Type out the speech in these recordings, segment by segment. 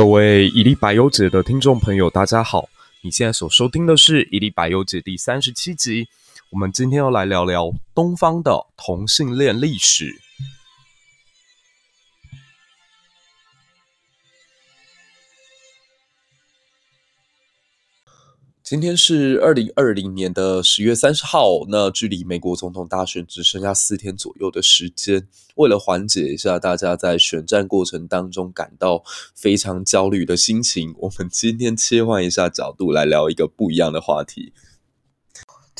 各位一粒百忧解的听众朋友，大家好！你现在所收听的是一粒百忧解第三十七集。我们今天要来聊聊东方的同性恋历史。今天是二零二零年的十月三十号，那距离美国总统大选只剩下四天左右的时间。为了缓解一下大家在选战过程当中感到非常焦虑的心情，我们今天切换一下角度来聊一个不一样的话题。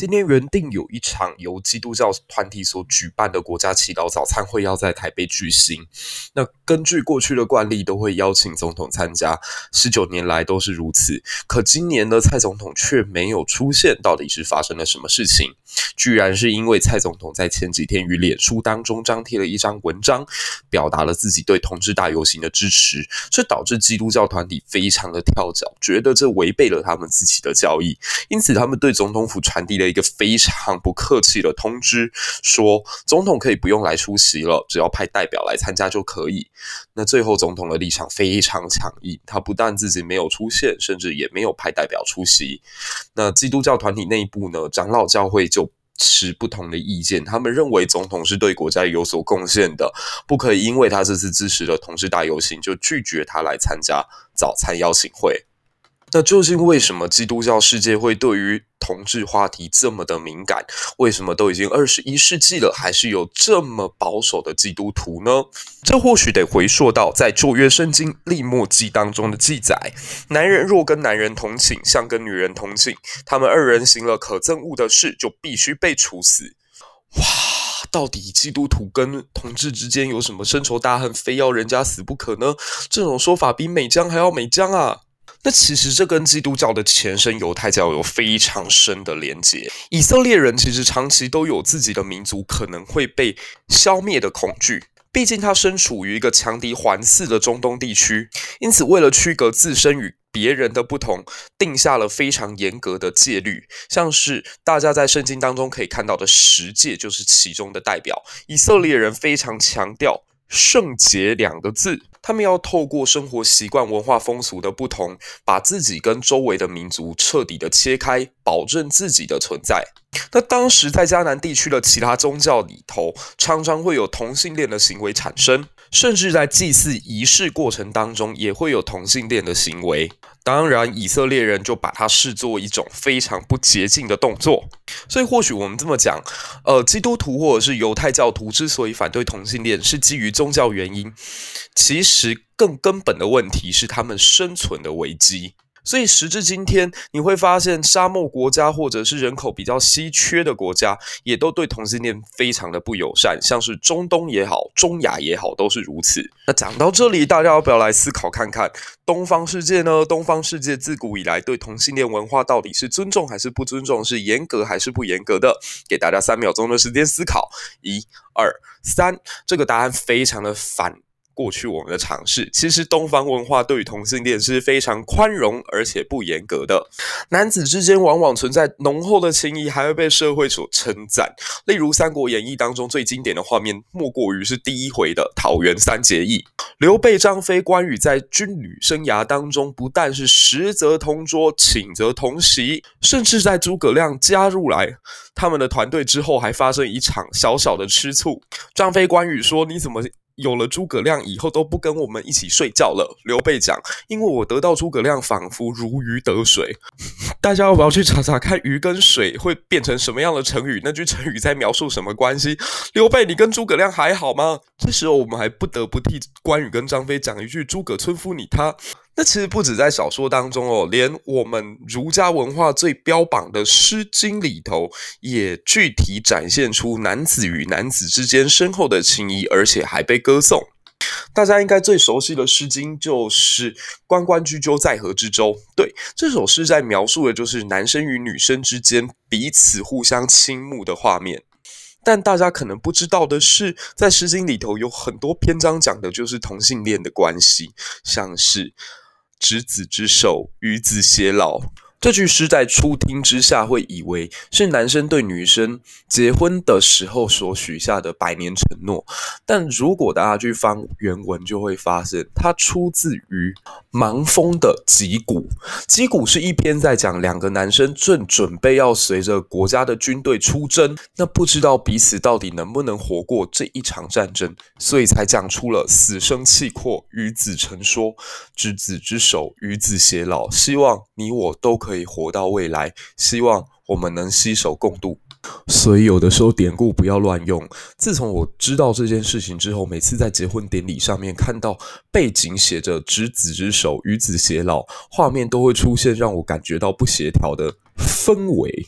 今天原定有一场由基督教团体所举办的国家祈祷早餐会要在台北举行。那根据过去的惯例，都会邀请总统参加，十九年来都是如此。可今年呢，蔡总统却没有出现，到底是发生了什么事情？居然是因为蔡总统在前几天于脸书当中张贴了一张文章，表达了自己对同志大游行的支持，这导致基督教团体非常的跳脚，觉得这违背了他们自己的教义，因此他们对总统府传递了。一个非常不客气的通知，说总统可以不用来出席了，只要派代表来参加就可以。那最后总统的立场非常强硬，他不但自己没有出现，甚至也没有派代表出席。那基督教团体内部呢，长老教会就持不同的意见，他们认为总统是对国家有所贡献的，不可以因为他这次支持了同事大游行，就拒绝他来参加早餐邀请会。那究竟为什么基督教世界会对于同志话题这么的敏感？为什么都已经二十一世纪了，还是有这么保守的基督徒呢？这或许得回溯到在旧约圣经利未记当中的记载：男人若跟男人同寝，像跟女人同寝，他们二人行了可憎恶的事，就必须被处死。哇，到底基督徒跟同志之间有什么深仇大恨，非要人家死不可呢？这种说法比美江还要美江啊！那其实这跟基督教的前身犹太教有非常深的连结。以色列人其实长期都有自己的民族可能会被消灭的恐惧，毕竟他身处于一个强敌环伺的中东地区，因此为了区隔自身与别人的不同，定下了非常严格的戒律，像是大家在圣经当中可以看到的十诫就是其中的代表。以色列人非常强调圣洁两个字。他们要透过生活习惯、文化风俗的不同，把自己跟周围的民族彻底的切开，保证自己的存在。那当时在迦南地区的其他宗教里头，常常会有同性恋的行为产生。甚至在祭祀仪式过程当中，也会有同性恋的行为。当然，以色列人就把它视作一种非常不洁净的动作。所以，或许我们这么讲，呃，基督徒或者是犹太教徒之所以反对同性恋，是基于宗教原因。其实，更根本的问题是他们生存的危机。所以时至今天，你会发现沙漠国家或者是人口比较稀缺的国家，也都对同性恋非常的不友善，像是中东也好，中亚也好，都是如此。那讲到这里，大家要不要来思考看看，东方世界呢？东方世界自古以来对同性恋文化到底是尊重还是不尊重？是严格还是不严格的？给大家三秒钟的时间思考，一、二、三，这个答案非常的反。过去我们的尝试，其实东方文化对于同性恋是非常宽容而且不严格的。男子之间往往存在浓厚的情谊，还会被社会所称赞。例如《三国演义》当中最经典的画面，莫过于是第一回的桃园三结义。刘备、张飞、关羽在军旅生涯当中，不但是食则同桌，寝则同席，甚至在诸葛亮加入来他们的团队之后，还发生一场小小的吃醋。张飞、关羽说：“你怎么？”有了诸葛亮以后都不跟我们一起睡觉了。刘备讲：“因为我得到诸葛亮，仿佛如鱼得水。”大家要不要去查查看“鱼”跟“水”会变成什么样的成语？那句成语在描述什么关系？刘备，你跟诸葛亮还好吗？这时候我们还不得不替关羽跟张飞讲一句：“诸葛村夫你他。”那其实不止在小说当中哦，连我们儒家文化最标榜的《诗经》里头，也具体展现出男子与男子之间深厚的情谊，而且还被歌颂。大家应该最熟悉的《诗经》就是“关关雎鸠，在河之洲”。对，这首诗在描述的就是男生与女生之间彼此互相倾慕的画面。但大家可能不知道的是，在《诗经》里头有很多篇章讲的就是同性恋的关系，像是。执子之手，与子偕老，这句诗在初听之下会以为是男生对女生结婚的时候所许下的百年承诺，但如果大家去翻原文，就会发现它出自于盲风的《击鼓》。《击鼓》是一篇在讲两个男生正准备要随着国家的军队出征，那不知道彼此到底能不能活过这一场战争，所以才讲出了“死生契阔，与子成说，执子之手，与子偕老”，希望你我都可。可以活到未来，希望我们能携手共度。所以有的时候典故不要乱用。自从我知道这件事情之后，每次在结婚典礼上面看到背景写着“执子之手，与子偕老”，画面都会出现让我感觉到不协调的氛围。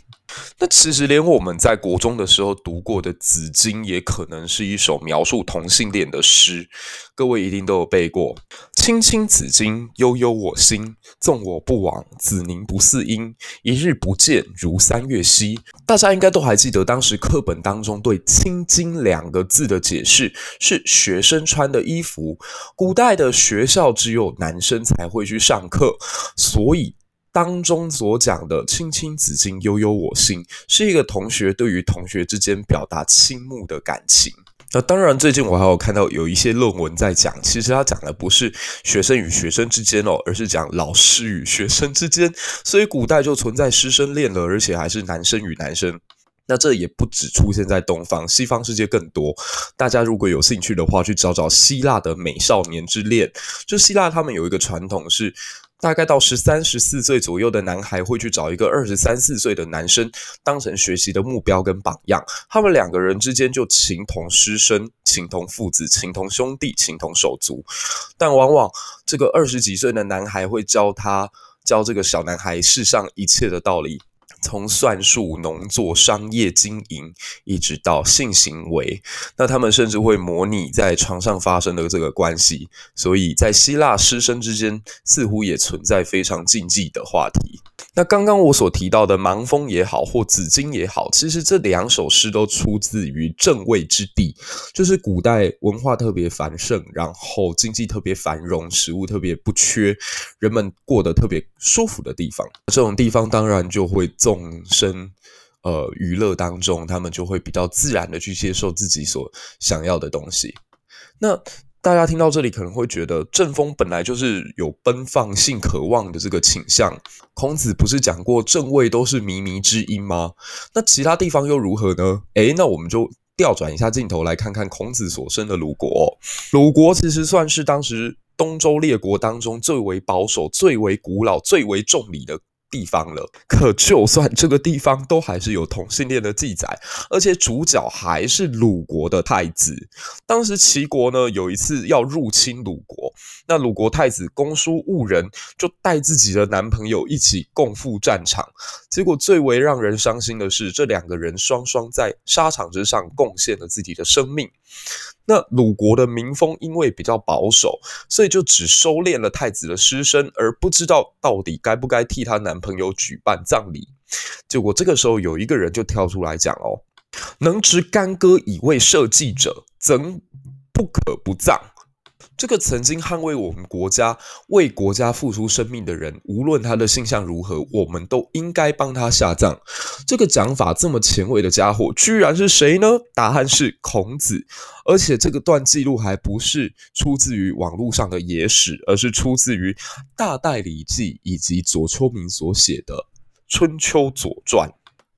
那其实连我们在国中的时候读过的《子经》也可能是一首描述同性恋的诗，各位一定都有背过。青青子衿，悠悠我心。纵我不往，子宁不嗣音。一日不见，如三月兮。大家应该都还记得，当时课本当中对“青经”两个字的解释是学生穿的衣服。古代的学校只有男生才会去上课，所以。当中所讲的“青青子衿，悠悠我心”，是一个同学对于同学之间表达倾慕的感情。那当然，最近我还有看到有一些论文在讲，其实他讲的不是学生与学生之间哦，而是讲老师与学生之间。所以古代就存在师生恋了，而且还是男生与男生。那这也不只出现在东方，西方世界更多。大家如果有兴趣的话，去找找希腊的美少年之恋。就希腊他们有一个传统是。大概到十三、十四岁左右的男孩会去找一个二十三四岁的男生当成学习的目标跟榜样，他们两个人之间就情同师生、情同父子、情同兄弟、情同手足。但往往这个二十几岁的男孩会教他教这个小男孩世上一切的道理。从算术、农作、商业经营，一直到性行为，那他们甚至会模拟在床上发生的这个关系，所以在希腊师生之间似乎也存在非常禁忌的话题。那刚刚我所提到的《盲风》也好，或《紫金》也好，其实这两首诗都出自于正位之地，就是古代文化特别繁盛，然后经济特别繁荣，食物特别不缺，人们过得特别舒服的地方。这种地方当然就会众生呃娱乐当中，他们就会比较自然的去接受自己所想要的东西。那大家听到这里可能会觉得，正风本来就是有奔放性渴望的这个倾向。孔子不是讲过正位都是靡靡之音吗？那其他地方又如何呢？诶，那我们就调转一下镜头来看看孔子所生的鲁国。鲁国其实算是当时东周列国当中最为保守、最为古老、最为重礼的地方了，可就算这个地方都还是有同性恋的记载，而且主角还是鲁国的太子。当时齐国呢有一次要入侵鲁国，那鲁国太子公叔兀人就带自己的男朋友一起共赴战场，结果最为让人伤心的是，这两个人双双在沙场之上贡献了自己的生命。那鲁国的民风因为比较保守，所以就只收敛了太子的尸身，而不知道到底该不该替她男朋友举办葬礼。结果这个时候有一个人就跳出来讲哦：“能执干戈以为社稷者，怎不可不葬？”这个曾经捍卫我们国家、为国家付出生命的人，无论他的性向如何，我们都应该帮他下葬。这个讲法这么前卫的家伙，居然是谁呢？答案是孔子。而且这个段记录还不是出自于网络上的野史，而是出自于《大代礼记》以及左丘明所写的《春秋左传》。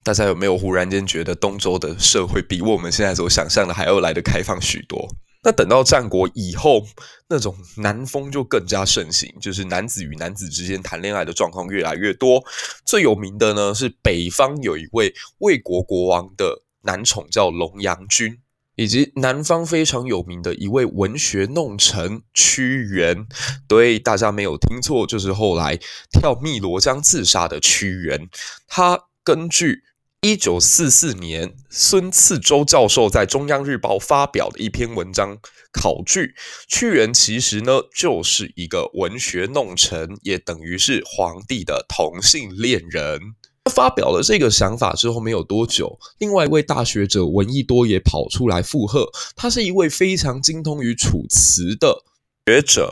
大家有没有忽然间觉得东周的社会比我们现在所想象的还要来得开放许多？那等到战国以后，那种男风就更加盛行，就是男子与男子之间谈恋爱的状况越来越多。最有名的呢是北方有一位魏国国王的男宠叫龙阳君，以及南方非常有名的一位文学弄臣屈原。对，大家没有听错，就是后来跳汨罗江自杀的屈原。他根据。一九四四年，孙次周教授在中央日报发表的一篇文章考据，屈原其实呢就是一个文学弄臣，也等于是皇帝的同性恋人。他发表了这个想法之后没有多久，另外一位大学者闻一多也跑出来附和，他是一位非常精通于楚辞的学者。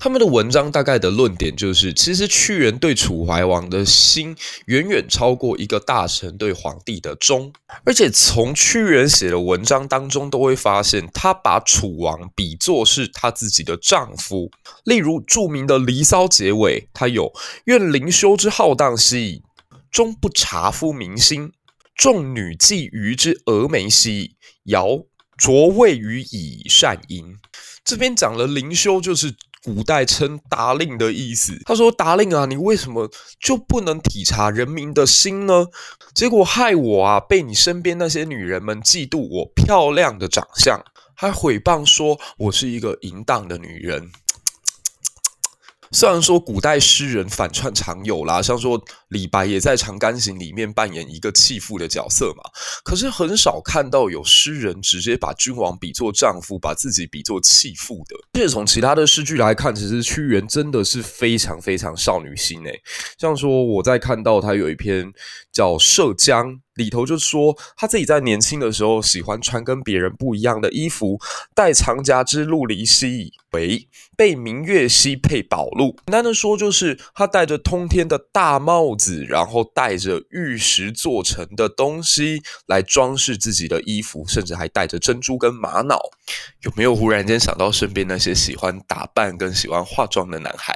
他们的文章大概的论点就是，其实屈原对楚怀王的心远远超过一个大臣对皇帝的忠，而且从屈原写的文章当中都会发现，他把楚王比作是他自己的丈夫。例如著名的《离骚》结尾，他有“愿灵修之浩荡兮，终不察夫民心；众女饥鱼之蛾眉兮，遥卓谓予以善淫。”这边讲了灵修，就是古代称达令的意思。他说：“达令啊，你为什么就不能体察人民的心呢？结果害我啊，被你身边那些女人们嫉妒我漂亮的长相，还毁谤说我是一个淫荡的女人。”虽然说古代诗人反串常有啦，像说李白也在《长干行》里面扮演一个弃妇的角色嘛，可是很少看到有诗人直接把君王比作丈夫，把自己比作弃妇的。而且从其他的诗句来看，其实屈原真的是非常非常少女心诶。像说我在看到他有一篇叫《涉江》。里头就说他自己在年轻的时候喜欢穿跟别人不一样的衣服，带长颊之鹿离兮，为被明月兮佩宝鹿。简单的说，就是他戴着通天的大帽子，然后带着玉石做成的东西来装饰自己的衣服，甚至还带着珍珠跟玛瑙。有没有忽然间想到身边那些喜欢打扮跟喜欢化妆的男孩？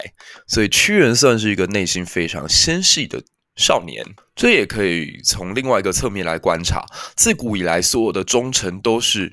所以屈原算是一个内心非常纤细的少年，这也可以从另外一个侧面来观察。自古以来，所有的忠臣都是，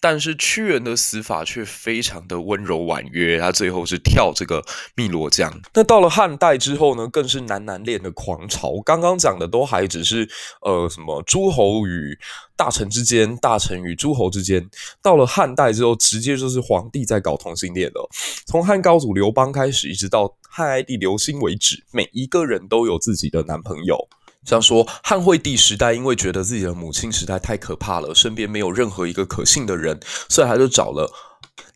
但是屈原的死法却非常的温柔婉约。他最后是跳这个汨罗江。那到了汉代之后呢，更是男男恋的狂潮。刚刚讲的都还只是呃什么诸侯与大臣之间，大臣与诸侯之间。到了汉代之后，直接就是皇帝在搞同性恋了。从汉高祖刘邦开始，一直到。汉哀帝刘欣为止，每一个人都有自己的男朋友。像说汉惠帝时代，因为觉得自己的母亲实在太可怕了，身边没有任何一个可信的人，所以他就找了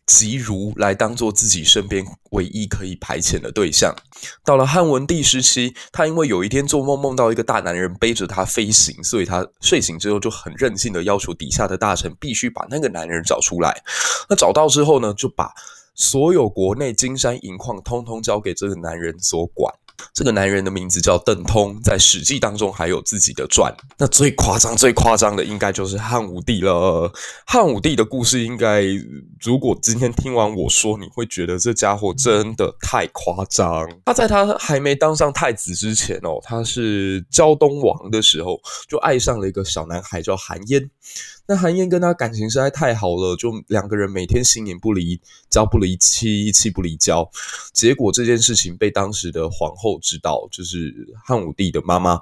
吉如来当做自己身边唯一可以排遣的对象。到了汉文帝时期，他因为有一天做梦梦到一个大男人背着他飞行，所以他睡醒之后就很任性的要求底下的大臣必须把那个男人找出来。那找到之后呢，就把。所有国内金山银矿，通通交给这个男人所管。这个男人的名字叫邓通，在《史记》当中还有自己的传。那最夸张、最夸张的，应该就是汉武帝了。汉武帝的故事，应该如果今天听完我说，你会觉得这家伙真的太夸张。他在他还没当上太子之前哦，他是胶东王的时候，就爱上了一个小男孩叫韩嫣。那韩嫣跟他感情实在太好了，就两个人每天形影不离，交不离妻，妻不离娇。结果这件事情被当时的皇后知道，就是汉武帝的妈妈。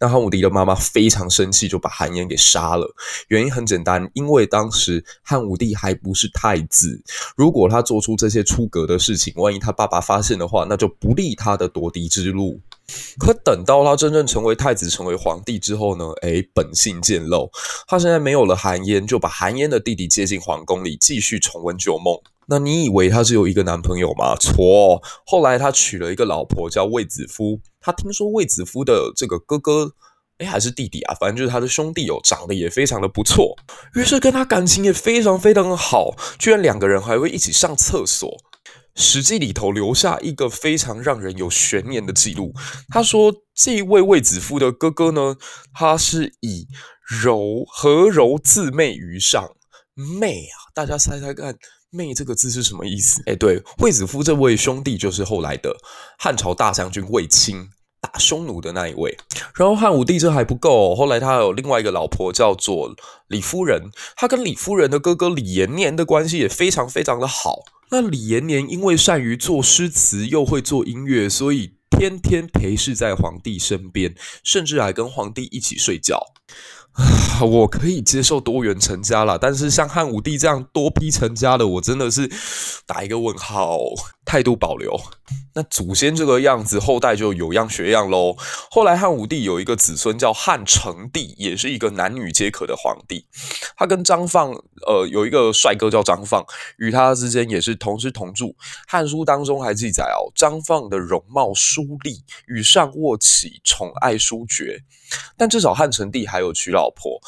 那汉武帝的妈妈非常生气，就把韩嫣给杀了。原因很简单，因为当时汉武帝还不是太子，如果他做出这些出格的事情，万一他爸爸发现的话，那就不利他的夺嫡之路。可等到他真正成为太子、成为皇帝之后呢？诶，本性渐露，他现在没有了韩嫣，就把韩嫣的弟弟接进皇宫里，继续重温旧梦。那你以为他只有一个男朋友吗？错，后来他娶了一个老婆叫卫子夫。他听说卫子夫的这个哥哥，诶，还是弟弟啊？反正就是他的兄弟哦，长得也非常的不错，于是跟他感情也非常非常的好，居然两个人还会一起上厕所。《史记》里头留下一个非常让人有悬念的记录。他说，这一位卫子夫的哥哥呢，他是以柔和柔自媚于上。媚啊，大家猜猜看，“妹”这个字是什么意思？哎，对，卫子夫这位兄弟就是后来的汉朝大将军卫青，打匈奴的那一位。然后汉武帝这还不够，后来他有另外一个老婆叫做李夫人，他跟李夫人的哥哥李延年的关系也非常非常的好。那李延年因为善于作诗词，又会做音乐，所以天天陪侍在皇帝身边，甚至还跟皇帝一起睡觉。我可以接受多元成家了，但是像汉武帝这样多批成家的，我真的是打一个问号，态度保留。那祖先这个样子，后代就有样学样喽。后来汉武帝有一个子孙叫汉成帝，也是一个男女皆可的皇帝。他跟张放，呃，有一个帅哥叫张放，与他之间也是同吃同住。汉书当中还记载哦，张放的容貌疏丽，与上卧起，宠爱殊绝。但至少汉成帝还有娶老婆，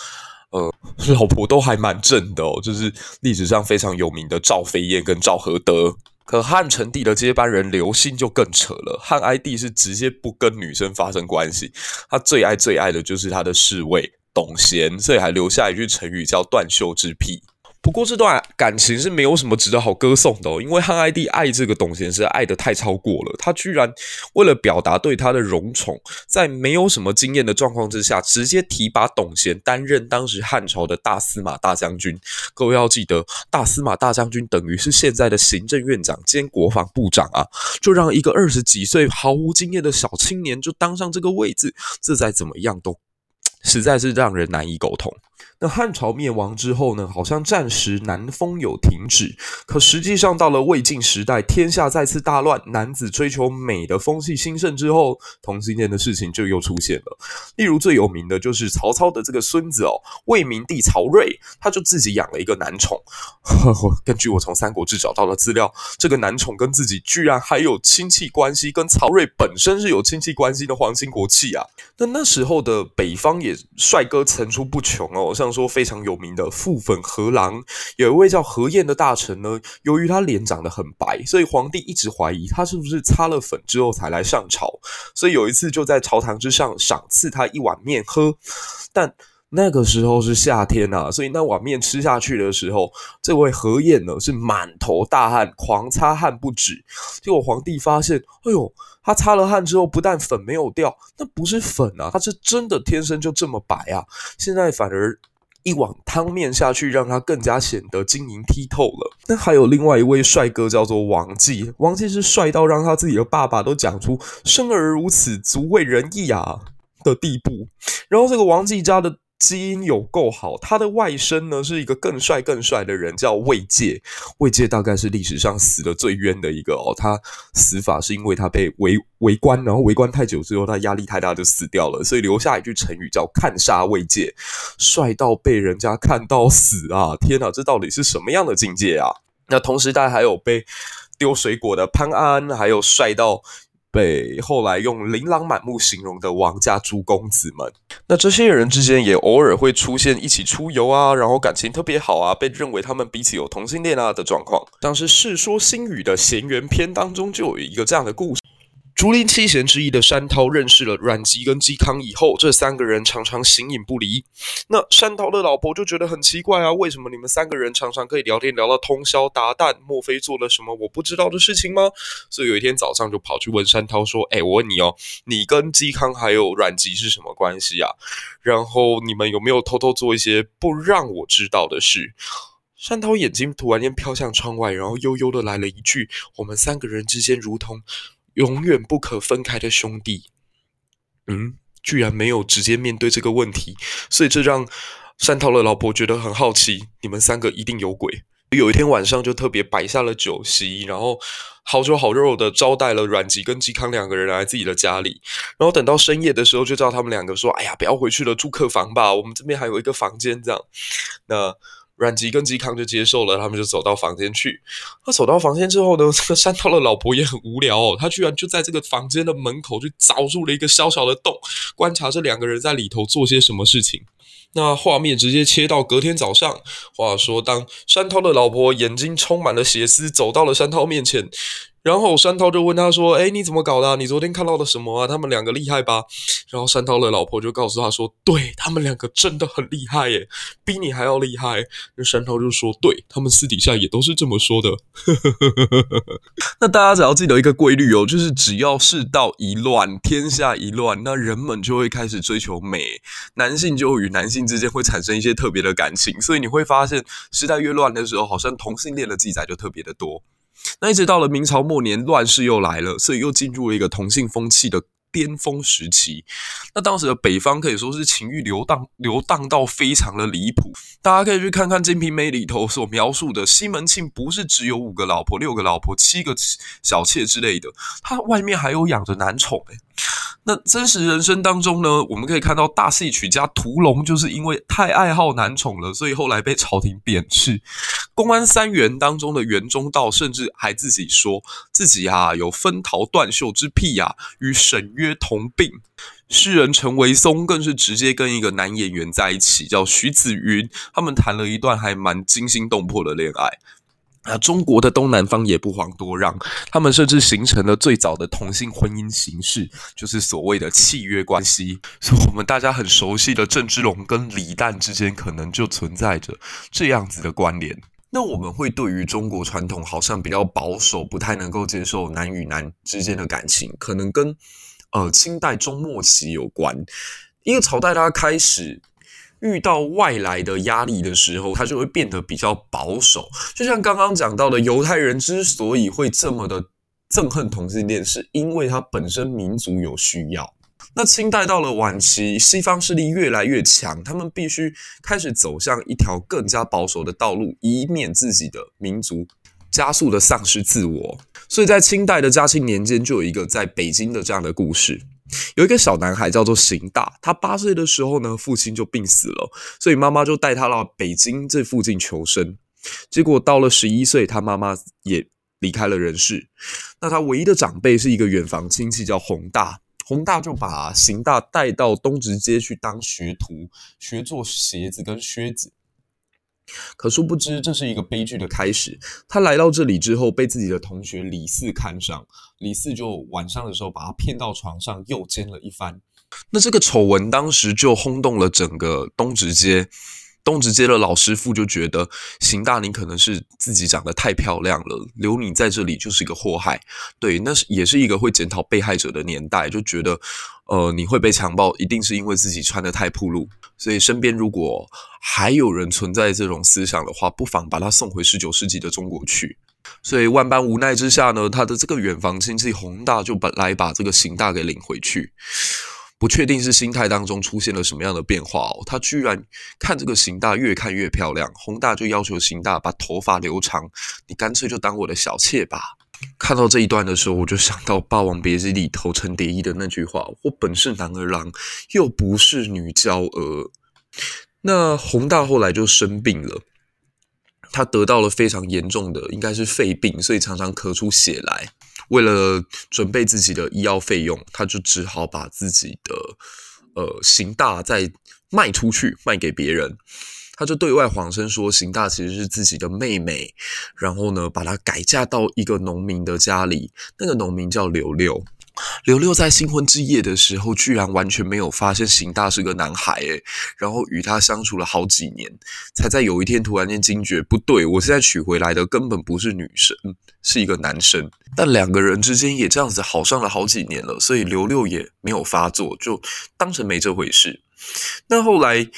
呃，老婆都还蛮正的哦，就是历史上非常有名的赵飞燕跟赵合德。可汉成帝的接班人刘欣就更扯了，汉哀帝是直接不跟女生发生关系，他最爱最爱的就是他的侍卫董贤，所以还留下一句成语叫断袖之癖。不过这段感情是没有什么值得好歌颂的，因为汉哀帝爱这个董贤是爱得太超过了，他居然为了表达对他的荣宠，在没有什么经验的状况之下，直接提拔董贤担任当时汉朝的大司马大将军。各位要记得，大司马大将军等于是现在的行政院长兼国防部长啊，就让一个二十几岁毫无经验的小青年就当上这个位置，这再怎么样都实在是让人难以苟同。那汉朝灭亡之后呢，好像暂时南风有停止，可实际上到了魏晋时代，天下再次大乱，男子追求美的风气兴盛之后，同性恋的事情就又出现了。例如最有名的就是曹操的这个孙子哦，魏明帝曹叡，他就自己养了一个男宠。呵呵，根据我从《三国志》找到的资料，这个男宠跟自己居然还有亲戚关系，跟曹叡本身是有亲戚关系的皇亲国戚啊。那那时候的北方也帅哥层出不穷哦，像说非常有名的傅粉何郎，有一位叫何晏的大臣呢。由于他脸长得很白，所以皇帝一直怀疑他是不是擦了粉之后才来上朝。所以有一次就在朝堂之上赏赐他一碗面喝。但那个时候是夏天、啊，所以那碗面吃下去的时候，这位何晏呢是满头大汗，狂擦汗不止。结果皇帝发现，哎呦，他擦了汗之后，不但粉没有掉，那不是粉啊，他是真的天生就这么白啊。现在反而。一碗汤面下去，让他更加显得晶莹剔透了。那还有另外一位帅哥，叫做王继。王继是帅到让他自己的爸爸都讲出“生而如此，足为人义啊”的地步。然后这个王继家的。基因有够好，他的外甥呢是一个更帅更帅的人，叫魏介。魏介大概是历史上死得最冤的一个哦，他死法是因为他被围围观，然后围观太久之后，他压力太大就死掉了，所以留下一句成语叫“看杀魏介”，帅到被人家看到死啊！天哪，这到底是什么样的境界啊？那同时代还有被丢水果的潘安，还有帅到。被后来用琳琅满目形容的王家诸公子们，那这些人之间也偶尔会出现一起出游啊，然后感情特别好啊，被认为他们彼此有同性恋啊的状况。像是《世说新语》的闲缘篇当中就有一个这样的故事。竹林七贤之一的山涛认识了阮籍跟嵇康以后，这三个人常常形影不离。那山涛的老婆就觉得很奇怪啊，为什么你们三个人常常可以聊天聊到通宵达旦？莫非做了什么我不知道的事情吗？所以有一天早上就跑去问山涛说：“哎，我问你哦，你跟嵇康还有阮籍是什么关系啊？然后你们有没有偷偷做一些不让我知道的事？”山涛眼睛突然间飘向窗外，然后悠悠的来了一句：“我们三个人之间如同……”永远不可分开的兄弟，嗯，居然没有直接面对这个问题，所以这让山涛的老婆觉得很好奇，你们三个一定有鬼。有一天晚上就特别摆下了酒席，然后好酒好肉的招待了阮籍跟嵇康两个人来自己的家里，然后等到深夜的时候，就叫他们两个说：“哎呀，不要回去了，住客房吧，我们这边还有一个房间。”这样，那。阮籍跟嵇康就接受了，他们就走到房间去。他走到房间之后呢，这个山涛的老婆也很无聊哦，他居然就在这个房间的门口就凿住了一个小小的洞，观察这两个人在里头做些什么事情。那画面直接切到隔天早上，话说当山涛的老婆眼睛充满了血丝，走到了山涛面前。然后山涛就问他说：“诶，你怎么搞的？你昨天看到的什么啊？他们两个厉害吧？”然后山涛的老婆就告诉他说：“对，他们两个真的很厉害耶，比你还要厉害。”那山涛就说：“对，他们私底下也都是这么说的。”那大家只要记得一个规律哦，就是只要世道一乱，天下一乱，那人们就会开始追求美，男性就与男性之间会产生一些特别的感情，所以你会发现时代越乱的时候，好像同性恋的记载就特别的多。那一直到了明朝末年，乱世又来了，所以又进入了一个同性风气的巅峰时期。那当时的北方可以说是情欲流荡，流荡到非常的离谱。大家可以去看看《金瓶梅》里头所描述的西门庆，不是只有五个老婆、六个老婆、七个小妾之类的，他外面还有养着男宠诶那真实人生当中呢，我们可以看到大戏曲家屠龙就是因为太爱好男宠了，所以后来被朝廷贬斥。公安三袁当中的袁中道甚至还自己说自己啊有分桃断袖之癖呀，与沈约同病。诗人陈维松更是直接跟一个男演员在一起，叫徐子云，他们谈了一段还蛮惊心动魄的恋爱。啊，中国的东南方也不遑多让，他们甚至形成了最早的同性婚姻形式，就是所谓的契约关系。所以，我们大家很熟悉的郑芝龙跟李诞之间，可能就存在着这样子的关联。那我们会对于中国传统好像比较保守，不太能够接受男与男之间的感情，可能跟呃清代中末期有关。一个朝代它开始。遇到外来的压力的时候，他就会变得比较保守。就像刚刚讲到的，犹太人之所以会这么的憎恨同性恋，是因为他本身民族有需要。那清代到了晚期，西方势力越来越强，他们必须开始走向一条更加保守的道路，以免自己的民族加速的丧失自我。所以在清代的嘉庆年间，就有一个在北京的这样的故事。有一个小男孩叫做邢大，他八岁的时候呢，父亲就病死了，所以妈妈就带他到北京这附近求生。结果到了十一岁，他妈妈也离开了人世。那他唯一的长辈是一个远房亲戚叫弘大，宏大就把邢大带到东直街去当学徒，学做鞋子跟靴子。可殊不知，这是一个悲剧的开始。他来到这里之后，被自己的同学李四看上，李四就晚上的时候把他骗到床上，诱奸了一番。那这个丑闻当时就轰动了整个东直街。东直街的老师傅就觉得，邢大你可能是自己长得太漂亮了，留你在这里就是一个祸害。对，那是也是一个会检讨被害者的年代，就觉得，呃，你会被强暴，一定是因为自己穿得太暴露。所以身边如果还有人存在这种思想的话，不妨把他送回十九世纪的中国去。所以万般无奈之下呢，他的这个远房亲戚洪大就本来把这个邢大给领回去。不确定是心态当中出现了什么样的变化哦，他居然看这个邢大越看越漂亮，宏大就要求邢大把头发留长，你干脆就当我的小妾吧。看到这一段的时候，我就想到《霸王别姬》里头陈蝶衣的那句话：“我本是男儿郎，又不是女娇娥。”那宏大后来就生病了，他得到了非常严重的，应该是肺病，所以常常咳出血来。为了准备自己的医药费用，他就只好把自己的呃邢大再卖出去，卖给别人。他就对外谎称说，邢大其实是自己的妹妹，然后呢，把她改嫁到一个农民的家里，那个农民叫刘六。刘六在新婚之夜的时候，居然完全没有发现邢大是个男孩，诶，然后与他相处了好几年，才在有一天突然间惊觉，不对，我现在娶回来的根本不是女生，是一个男生。但两个人之间也这样子好上了好几年了，所以刘六也没有发作，就当成没这回事。那后来。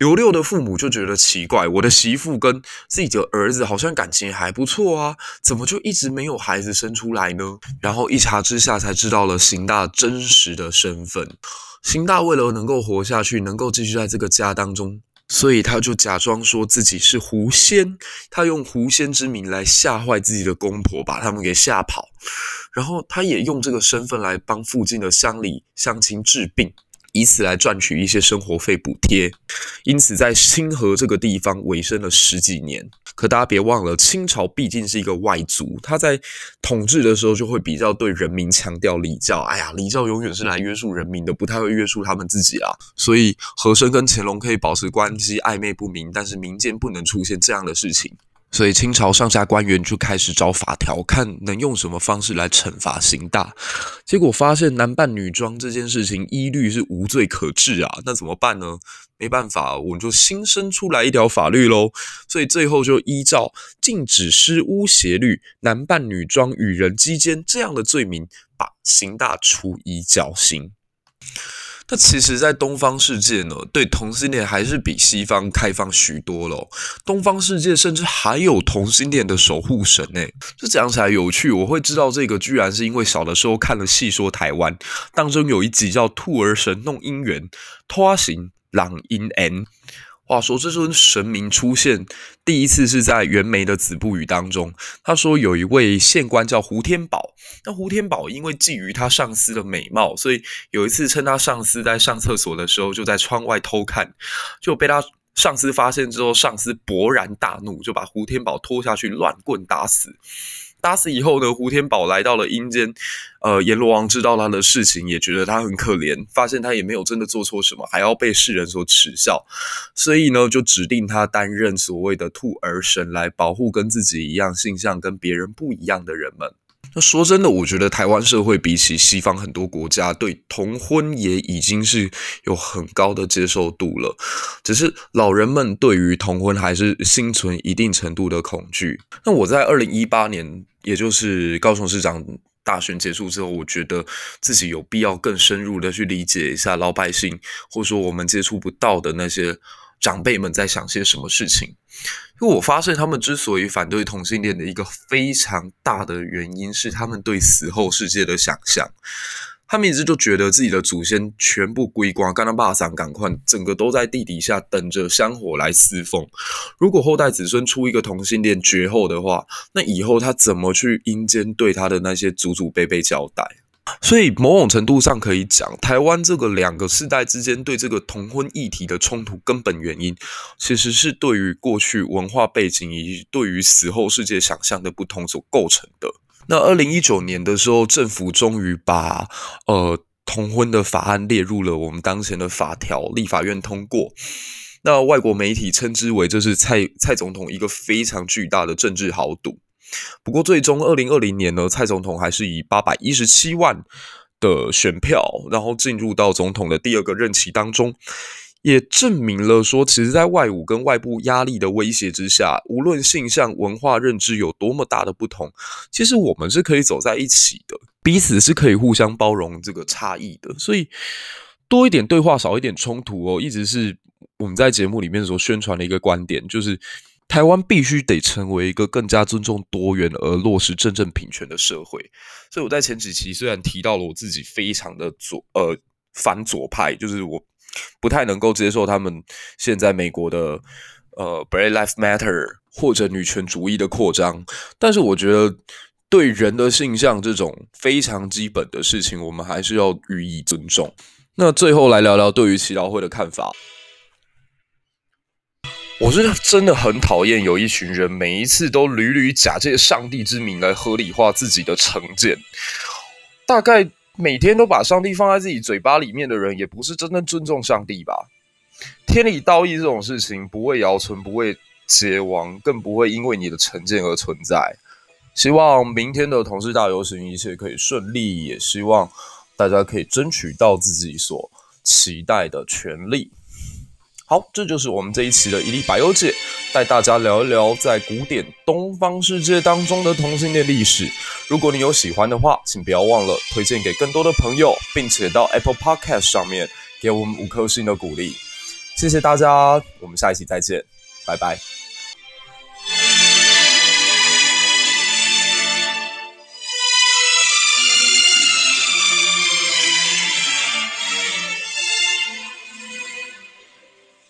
刘六的父母就觉得奇怪，我的媳妇跟自己的儿子好像感情还不错啊，怎么就一直没有孩子生出来呢？然后一查之下才知道了邢大真实的身份。邢大为了能够活下去，能够继续在这个家当中，所以他就假装说自己是狐仙，他用狐仙之名来吓坏自己的公婆，把他们给吓跑。然后他也用这个身份来帮附近的乡里乡亲治病。以此来赚取一些生活费补贴，因此在清河这个地方维生了十几年。可大家别忘了，清朝毕竟是一个外族，他在统治的时候就会比较对人民强调礼教。哎呀，礼教永远是来约束人民的，不太会约束他们自己啊。所以和珅跟乾隆可以保持关系暧昧不明，但是民间不能出现这样的事情。所以清朝上下官员就开始找法条，看能用什么方式来惩罚邢大。结果发现男扮女装这件事情一律是无罪可治啊，那怎么办呢？没办法，我们就新生出来一条法律喽。所以最后就依照禁止施巫邪律、男扮女装与人鸡奸这样的罪名，把邢大处以绞刑。那其实，在东方世界呢，对同性恋还是比西方开放许多喽。东方世界甚至还有同性恋的守护神诶，这讲起来有趣。我会知道这个，居然是因为小的时候看了《戏说台湾》，当中有一集叫“兔儿神弄姻缘，拖行狼姻缘”。话说，这尊神明出现第一次是在袁枚的《子不语》当中。他说，有一位县官叫胡天宝，那胡天宝因为觊觎他上司的美貌，所以有一次趁他上司在上厕所的时候，就在窗外偷看，就被他上司发现之后，上司勃然大怒，就把胡天宝拖下去乱棍打死。打死以后呢，胡天宝来到了阴间，呃，阎罗王知道他的事情，也觉得他很可怜，发现他也没有真的做错什么，还要被世人所耻笑，所以呢，就指定他担任所谓的兔儿神，来保护跟自己一样性向跟别人不一样的人们。那说真的，我觉得台湾社会比起西方很多国家，对同婚也已经是有很高的接受度了。只是老人们对于同婚还是心存一定程度的恐惧。那我在二零一八年，也就是高雄市长大选结束之后，我觉得自己有必要更深入的去理解一下老百姓，或者说我们接触不到的那些。长辈们在想些什么事情？因为我发现他们之所以反对同性恋的一个非常大的原因是他们对死后世界的想象。他们一直就觉得自己的祖先全部归光，干他爸桑赶快，整个都在地底下等着香火来侍奉。如果后代子孙出一个同性恋绝后的话，那以后他怎么去阴间对他的那些祖祖辈辈交代？所以某种程度上可以讲，台湾这个两个世代之间对这个同婚议题的冲突根本原因，其实是对于过去文化背景以及对于死后世界想象的不同所构成的。那二零一九年的时候，政府终于把呃同婚的法案列入了我们当前的法条，立法院通过。那外国媒体称之为这是蔡蔡总统一个非常巨大的政治豪赌。不过，最终二零二零年呢，蔡总统还是以八百一十七万的选票，然后进入到总统的第二个任期当中，也证明了说，其实，在外侮跟外部压力的威胁之下，无论性向、文化认知有多么大的不同，其实我们是可以走在一起的，彼此是可以互相包容这个差异的。所以，多一点对话，少一点冲突哦，一直是我们在节目里面所宣传的一个观点，就是。台湾必须得成为一个更加尊重多元而落实真正平权的社会。所以我在前几期虽然提到了我自己非常的左呃反左派，就是我不太能够接受他们现在美国的呃 Black Lives Matter 或者女权主义的扩张，但是我觉得对人的性向这种非常基本的事情，我们还是要予以尊重。那最后来聊聊对于祈祷会的看法。我是真的很讨厌有一群人每一次都屡屡假借上帝之名来合理化自己的成见。大概每天都把上帝放在自己嘴巴里面的人，也不是真正尊重上帝吧？天理道义这种事情不会谣传，不会结亡，更不会因为你的成见而存在。希望明天的同事大游行一切可以顺利，也希望大家可以争取到自己所期待的权利。好，这就是我们这一期的伊丽百优解，带大家聊一聊在古典东方世界当中的同性恋历史。如果你有喜欢的话，请不要忘了推荐给更多的朋友，并且到 Apple Podcast 上面给我们五颗星的鼓励。谢谢大家，我们下一期再见，拜拜。